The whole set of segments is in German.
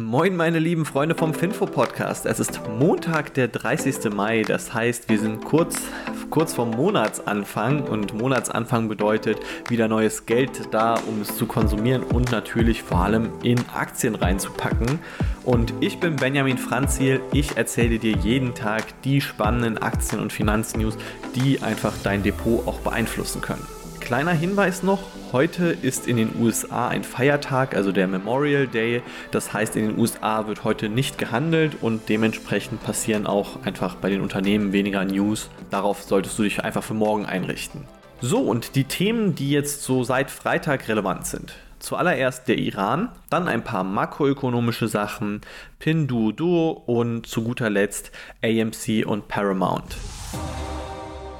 Moin, meine lieben Freunde vom Finfo Podcast. Es ist Montag, der 30. Mai. Das heißt, wir sind kurz, kurz vorm Monatsanfang und Monatsanfang bedeutet wieder neues Geld da, um es zu konsumieren und natürlich vor allem in Aktien reinzupacken. Und ich bin Benjamin Franziel. Ich erzähle dir jeden Tag die spannenden Aktien- und Finanznews, die einfach dein Depot auch beeinflussen können. Kleiner Hinweis noch, heute ist in den USA ein Feiertag, also der Memorial Day. Das heißt, in den USA wird heute nicht gehandelt und dementsprechend passieren auch einfach bei den Unternehmen weniger News. Darauf solltest du dich einfach für morgen einrichten. So, und die Themen, die jetzt so seit Freitag relevant sind. Zuallererst der Iran, dann ein paar makroökonomische Sachen, Pinduoduo und zu guter Letzt AMC und Paramount.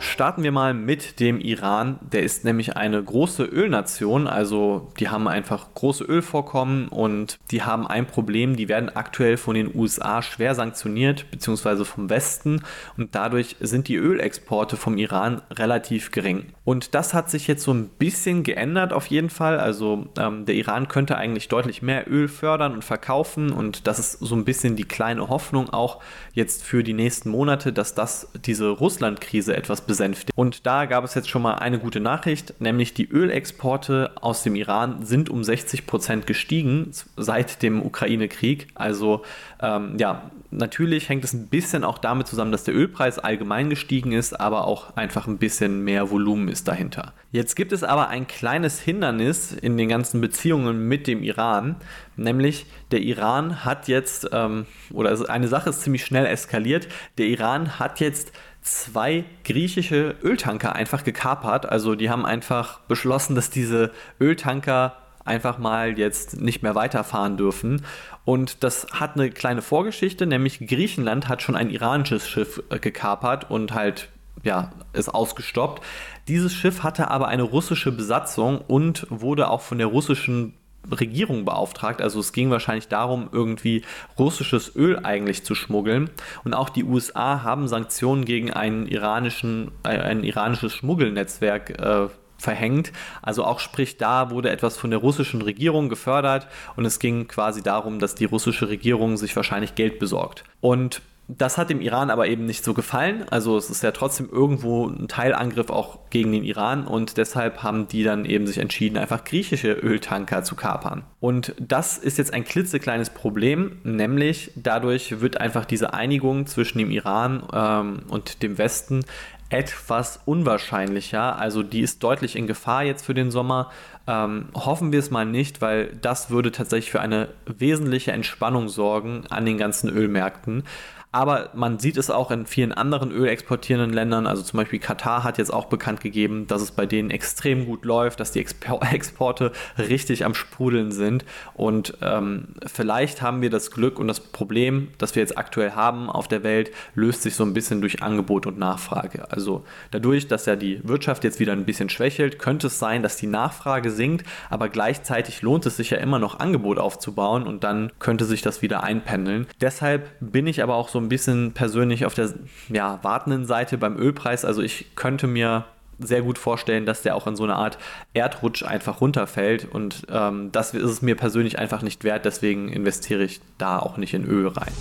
Starten wir mal mit dem Iran. Der ist nämlich eine große Ölnation, also die haben einfach große Ölvorkommen und die haben ein Problem, die werden aktuell von den USA schwer sanktioniert, beziehungsweise vom Westen und dadurch sind die Ölexporte vom Iran relativ gering. Und das hat sich jetzt so ein bisschen geändert auf jeden Fall. Also ähm, der Iran könnte eigentlich deutlich mehr Öl fördern und verkaufen und das ist so ein bisschen die kleine Hoffnung auch jetzt für die nächsten Monate, dass das diese Russland-Krise etwas besänftigt. Und da gab es jetzt schon mal eine gute Nachricht, nämlich die Ölexporte aus dem Iran sind um 60 Prozent gestiegen seit dem Ukraine-Krieg. Also ähm, ja, natürlich hängt es ein bisschen auch damit zusammen, dass der Ölpreis allgemein gestiegen ist, aber auch einfach ein bisschen mehr Volumen ist dahinter. Jetzt gibt es aber ein kleines Hindernis in den ganzen Beziehungen mit dem Iran, nämlich der Iran hat jetzt, ähm, oder eine Sache ist ziemlich schnell eskaliert, der Iran hat jetzt zwei griechische Öltanker einfach gekapert. Also die haben einfach beschlossen, dass diese Öltanker einfach mal jetzt nicht mehr weiterfahren dürfen. Und das hat eine kleine Vorgeschichte, nämlich Griechenland hat schon ein iranisches Schiff äh, gekapert und halt ja, ist ausgestoppt. Dieses Schiff hatte aber eine russische Besatzung und wurde auch von der russischen Regierung beauftragt. Also es ging wahrscheinlich darum, irgendwie russisches Öl eigentlich zu schmuggeln. Und auch die USA haben Sanktionen gegen einen iranischen, äh, ein iranisches Schmuggelnetzwerk äh, verhängt. Also auch sprich, da wurde etwas von der russischen Regierung gefördert und es ging quasi darum, dass die russische Regierung sich wahrscheinlich Geld besorgt. Und das hat dem Iran aber eben nicht so gefallen. Also es ist ja trotzdem irgendwo ein Teilangriff auch gegen den Iran und deshalb haben die dann eben sich entschieden, einfach griechische Öltanker zu kapern. Und das ist jetzt ein klitzekleines Problem, nämlich dadurch wird einfach diese Einigung zwischen dem Iran ähm, und dem Westen etwas unwahrscheinlicher. Also die ist deutlich in Gefahr jetzt für den Sommer. Ähm, hoffen wir es mal nicht, weil das würde tatsächlich für eine wesentliche Entspannung sorgen an den ganzen Ölmärkten. Aber man sieht es auch in vielen anderen ölexportierenden Ländern. Also zum Beispiel Katar hat jetzt auch bekannt gegeben, dass es bei denen extrem gut läuft, dass die Exporte richtig am Sprudeln sind. Und ähm, vielleicht haben wir das Glück und das Problem, das wir jetzt aktuell haben auf der Welt, löst sich so ein bisschen durch Angebot und Nachfrage. Also dadurch, dass ja die Wirtschaft jetzt wieder ein bisschen schwächelt, könnte es sein, dass die Nachfrage sinkt, aber gleichzeitig lohnt es sich ja immer noch Angebot aufzubauen und dann könnte sich das wieder einpendeln. Deshalb bin ich aber auch so ein bisschen persönlich auf der ja, wartenden Seite beim Ölpreis. Also ich könnte mir sehr gut vorstellen, dass der auch in so eine Art Erdrutsch einfach runterfällt. Und ähm, das ist es mir persönlich einfach nicht wert. Deswegen investiere ich da auch nicht in Öl rein.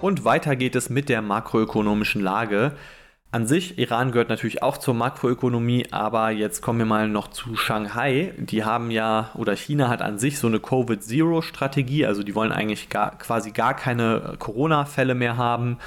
Und weiter geht es mit der makroökonomischen Lage. An sich, Iran gehört natürlich auch zur Makroökonomie, aber jetzt kommen wir mal noch zu Shanghai. Die haben ja, oder China hat an sich so eine Covid-Zero-Strategie, also die wollen eigentlich gar, quasi gar keine Corona-Fälle mehr haben.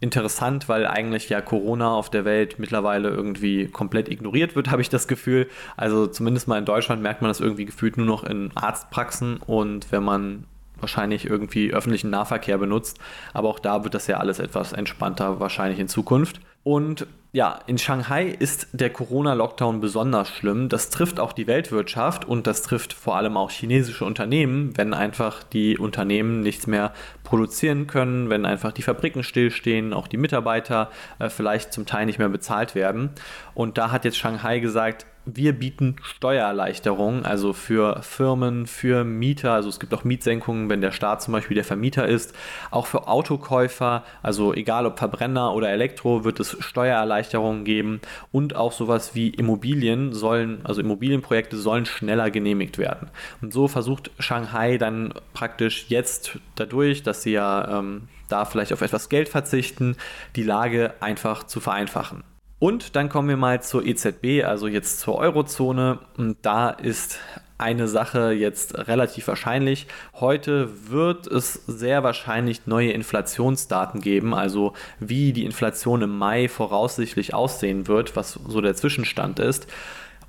Interessant, weil eigentlich ja Corona auf der Welt mittlerweile irgendwie komplett ignoriert wird, habe ich das Gefühl. Also zumindest mal in Deutschland merkt man das irgendwie gefühlt nur noch in Arztpraxen und wenn man wahrscheinlich irgendwie öffentlichen Nahverkehr benutzt. Aber auch da wird das ja alles etwas entspannter wahrscheinlich in Zukunft. Und ja, in Shanghai ist der Corona-Lockdown besonders schlimm. Das trifft auch die Weltwirtschaft und das trifft vor allem auch chinesische Unternehmen, wenn einfach die Unternehmen nichts mehr produzieren können, wenn einfach die Fabriken stillstehen, auch die Mitarbeiter äh, vielleicht zum Teil nicht mehr bezahlt werden. Und da hat jetzt Shanghai gesagt, wir bieten Steuererleichterungen, also für Firmen, für Mieter, also es gibt auch Mietsenkungen, wenn der Staat zum Beispiel der Vermieter ist, auch für Autokäufer, also egal ob Verbrenner oder Elektro, wird es Steuererleichterungen geben und auch sowas wie Immobilien sollen, also Immobilienprojekte sollen schneller genehmigt werden. Und so versucht Shanghai dann praktisch jetzt dadurch, dass sie ja ähm, da vielleicht auf etwas Geld verzichten, die Lage einfach zu vereinfachen. Und dann kommen wir mal zur EZB, also jetzt zur Eurozone. Und da ist eine Sache jetzt relativ wahrscheinlich. Heute wird es sehr wahrscheinlich neue Inflationsdaten geben, also wie die Inflation im Mai voraussichtlich aussehen wird, was so der Zwischenstand ist.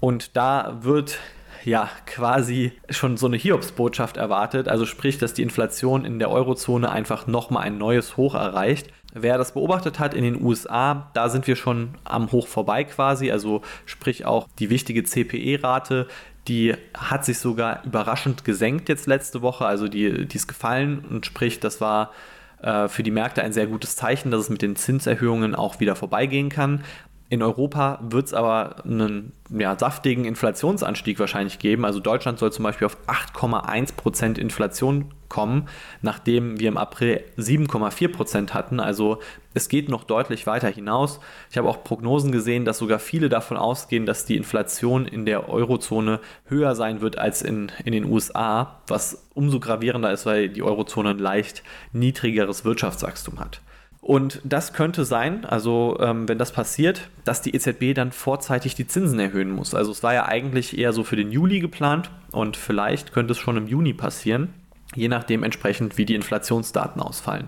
Und da wird ja quasi schon so eine Hiobsbotschaft erwartet, also sprich, dass die Inflation in der Eurozone einfach nochmal ein neues Hoch erreicht. Wer das beobachtet hat in den USA, da sind wir schon am Hoch vorbei quasi, also sprich auch die wichtige CPE-Rate, die hat sich sogar überraschend gesenkt jetzt letzte Woche, also die, die ist gefallen. Und sprich, das war äh, für die Märkte ein sehr gutes Zeichen, dass es mit den Zinserhöhungen auch wieder vorbeigehen kann. In Europa wird es aber einen ja, saftigen Inflationsanstieg wahrscheinlich geben. Also Deutschland soll zum Beispiel auf 8,1% Inflation kommen, nachdem wir im April 7,4% hatten. Also es geht noch deutlich weiter hinaus. Ich habe auch Prognosen gesehen, dass sogar viele davon ausgehen, dass die Inflation in der Eurozone höher sein wird als in, in den USA, was umso gravierender ist, weil die Eurozone ein leicht niedrigeres Wirtschaftswachstum hat. Und das könnte sein, also ähm, wenn das passiert, dass die EZB dann vorzeitig die Zinsen erhöhen muss. Also es war ja eigentlich eher so für den Juli geplant und vielleicht könnte es schon im Juni passieren, je nachdem entsprechend, wie die Inflationsdaten ausfallen.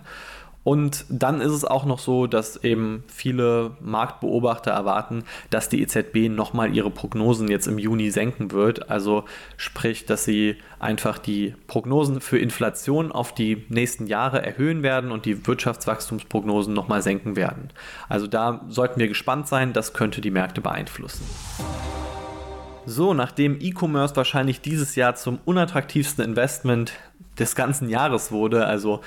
Und dann ist es auch noch so, dass eben viele Marktbeobachter erwarten, dass die EZB nochmal ihre Prognosen jetzt im Juni senken wird. Also sprich, dass sie einfach die Prognosen für Inflation auf die nächsten Jahre erhöhen werden und die Wirtschaftswachstumsprognosen nochmal senken werden. Also da sollten wir gespannt sein, das könnte die Märkte beeinflussen. So, nachdem E-Commerce wahrscheinlich dieses Jahr zum unattraktivsten Investment des ganzen Jahres wurde, also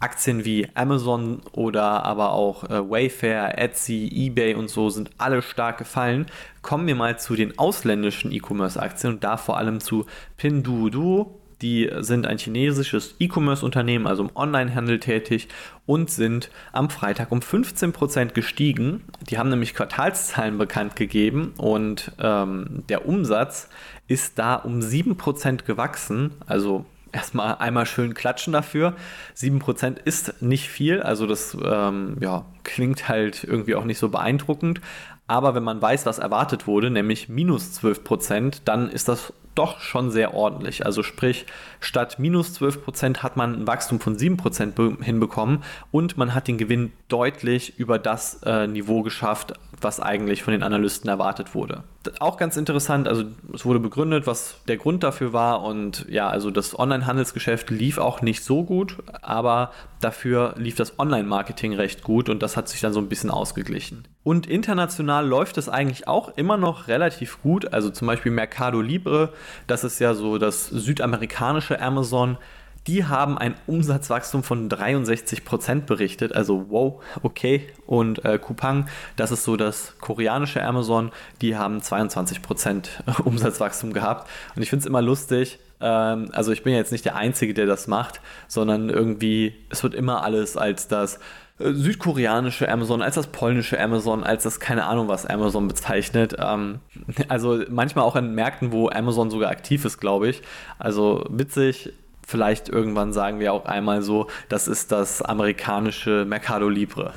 Aktien wie Amazon oder aber auch äh, Wayfair, Etsy, eBay und so sind alle stark gefallen. Kommen wir mal zu den ausländischen E-Commerce-Aktien und da vor allem zu Pinduoduo. Die sind ein chinesisches E-Commerce-Unternehmen, also im Onlinehandel tätig und sind am Freitag um 15% gestiegen. Die haben nämlich Quartalszahlen bekannt gegeben und ähm, der Umsatz ist da um 7% gewachsen. Also erstmal einmal schön klatschen dafür. 7% ist nicht viel, also das ähm, ja, klingt halt irgendwie auch nicht so beeindruckend. Aber wenn man weiß, was erwartet wurde, nämlich minus 12%, dann ist das doch schon sehr ordentlich. Also sprich, statt minus 12% hat man ein Wachstum von 7% hinbekommen und man hat den Gewinn deutlich über das äh, Niveau geschafft, was eigentlich von den Analysten erwartet wurde. Auch ganz interessant, also es wurde begründet, was der Grund dafür war und ja, also das Online-Handelsgeschäft lief auch nicht so gut, aber dafür lief das Online-Marketing recht gut und das hat sich dann so ein bisschen ausgeglichen. Und international läuft es eigentlich auch immer noch relativ gut, also zum Beispiel Mercado Libre, das ist ja so das südamerikanische Amazon, die haben ein Umsatzwachstum von 63% berichtet. Also wow, okay. Und äh, Coupang, das ist so das koreanische Amazon, die haben 22% Umsatzwachstum gehabt. Und ich finde es immer lustig. Ähm, also ich bin jetzt nicht der Einzige, der das macht, sondern irgendwie, es wird immer alles als das äh, südkoreanische Amazon, als das polnische Amazon, als das keine Ahnung was Amazon bezeichnet. Ähm, also manchmal auch in Märkten, wo Amazon sogar aktiv ist, glaube ich. Also witzig, vielleicht irgendwann sagen wir auch einmal so, das ist das amerikanische Mercado Libre.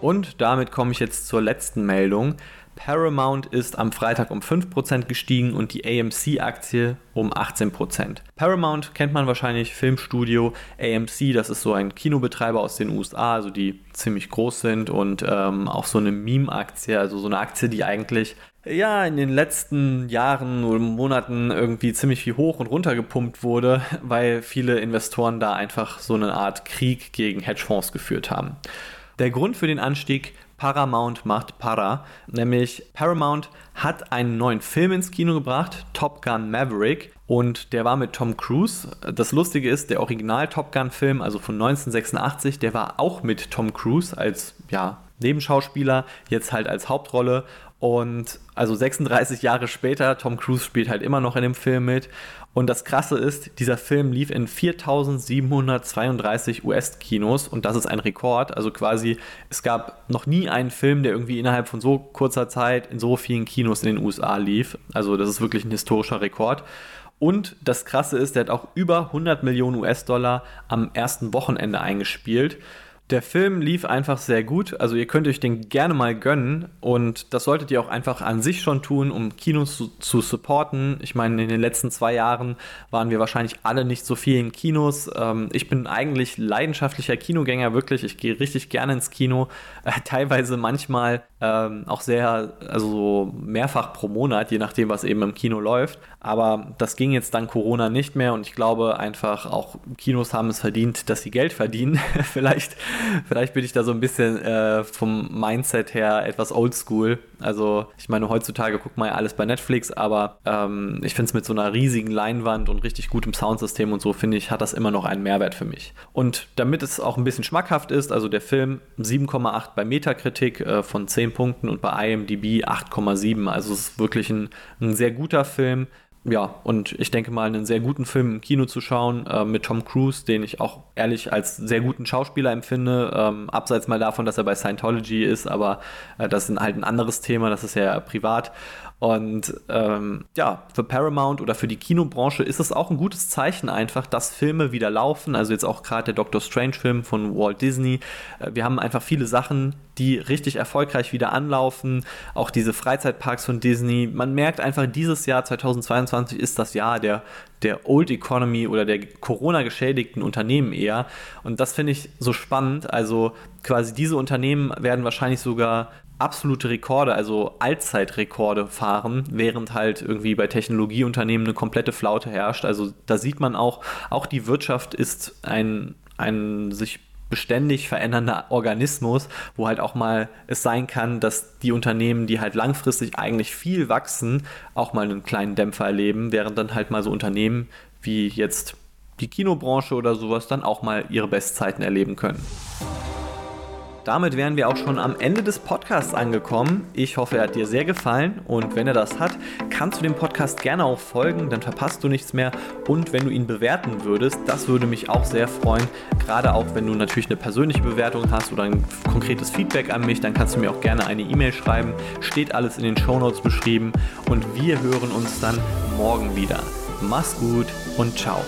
Und damit komme ich jetzt zur letzten Meldung. Paramount ist am Freitag um 5% gestiegen und die AMC-Aktie um 18%. Paramount kennt man wahrscheinlich, Filmstudio. AMC, das ist so ein Kinobetreiber aus den USA, also die ziemlich groß sind und ähm, auch so eine Meme-Aktie, also so eine Aktie, die eigentlich ja in den letzten Jahren oder Monaten irgendwie ziemlich viel hoch und runter gepumpt wurde, weil viele Investoren da einfach so eine Art Krieg gegen Hedgefonds geführt haben. Der Grund für den Anstieg Paramount macht Para. Nämlich Paramount hat einen neuen Film ins Kino gebracht, Top Gun Maverick. Und der war mit Tom Cruise. Das Lustige ist, der Original Top Gun Film, also von 1986, der war auch mit Tom Cruise als ja, Nebenschauspieler, jetzt halt als Hauptrolle. Und also 36 Jahre später, Tom Cruise spielt halt immer noch in dem Film mit. Und das Krasse ist, dieser Film lief in 4732 US-Kinos und das ist ein Rekord. Also quasi, es gab noch nie einen Film, der irgendwie innerhalb von so kurzer Zeit in so vielen Kinos in den USA lief. Also das ist wirklich ein historischer Rekord. Und das Krasse ist, der hat auch über 100 Millionen US-Dollar am ersten Wochenende eingespielt. Der Film lief einfach sehr gut, also ihr könnt euch den gerne mal gönnen und das solltet ihr auch einfach an sich schon tun, um Kinos zu, zu supporten. Ich meine, in den letzten zwei Jahren waren wir wahrscheinlich alle nicht so viel in Kinos. Ähm, ich bin eigentlich leidenschaftlicher Kinogänger, wirklich. Ich gehe richtig gerne ins Kino, äh, teilweise manchmal ähm, auch sehr, also mehrfach pro Monat, je nachdem, was eben im Kino läuft. Aber das ging jetzt dann Corona nicht mehr und ich glaube einfach auch Kinos haben es verdient, dass sie Geld verdienen. vielleicht, vielleicht bin ich da so ein bisschen äh, vom Mindset her etwas oldschool. Also ich meine, heutzutage guckt man ja alles bei Netflix, aber ähm, ich finde es mit so einer riesigen Leinwand und richtig gutem Soundsystem und so, finde ich, hat das immer noch einen Mehrwert für mich. Und damit es auch ein bisschen schmackhaft ist, also der Film 7,8 bei Metakritik äh, von 10 Punkten und bei IMDb 8,7. Also es ist wirklich ein, ein sehr guter Film ja, und ich denke mal, einen sehr guten Film im Kino zu schauen äh, mit Tom Cruise, den ich auch ehrlich als sehr guten Schauspieler empfinde. Ähm, abseits mal davon, dass er bei Scientology ist, aber äh, das ist halt ein anderes Thema, das ist ja privat. Und ähm, ja, für Paramount oder für die Kinobranche ist es auch ein gutes Zeichen einfach, dass Filme wieder laufen. Also jetzt auch gerade der Doctor Strange-Film von Walt Disney. Äh, wir haben einfach viele Sachen, die richtig erfolgreich wieder anlaufen. Auch diese Freizeitparks von Disney. Man merkt einfach, dieses Jahr 2022 ist das Jahr der, der Old Economy oder der Corona-geschädigten Unternehmen eher. Und das finde ich so spannend. Also quasi diese Unternehmen werden wahrscheinlich sogar absolute Rekorde, also Allzeitrekorde fahren, während halt irgendwie bei Technologieunternehmen eine komplette Flaute herrscht. Also da sieht man auch, auch die Wirtschaft ist ein, ein sich beständig verändernder Organismus, wo halt auch mal es sein kann, dass die Unternehmen, die halt langfristig eigentlich viel wachsen, auch mal einen kleinen Dämpfer erleben, während dann halt mal so Unternehmen wie jetzt die Kinobranche oder sowas dann auch mal ihre Bestzeiten erleben können. Damit wären wir auch schon am Ende des Podcasts angekommen. Ich hoffe, er hat dir sehr gefallen und wenn er das hat, kannst du dem Podcast gerne auch folgen, dann verpasst du nichts mehr und wenn du ihn bewerten würdest, das würde mich auch sehr freuen. Gerade auch wenn du natürlich eine persönliche Bewertung hast oder ein konkretes Feedback an mich, dann kannst du mir auch gerne eine E-Mail schreiben. Steht alles in den Show Notes beschrieben und wir hören uns dann morgen wieder. Mach's gut und ciao.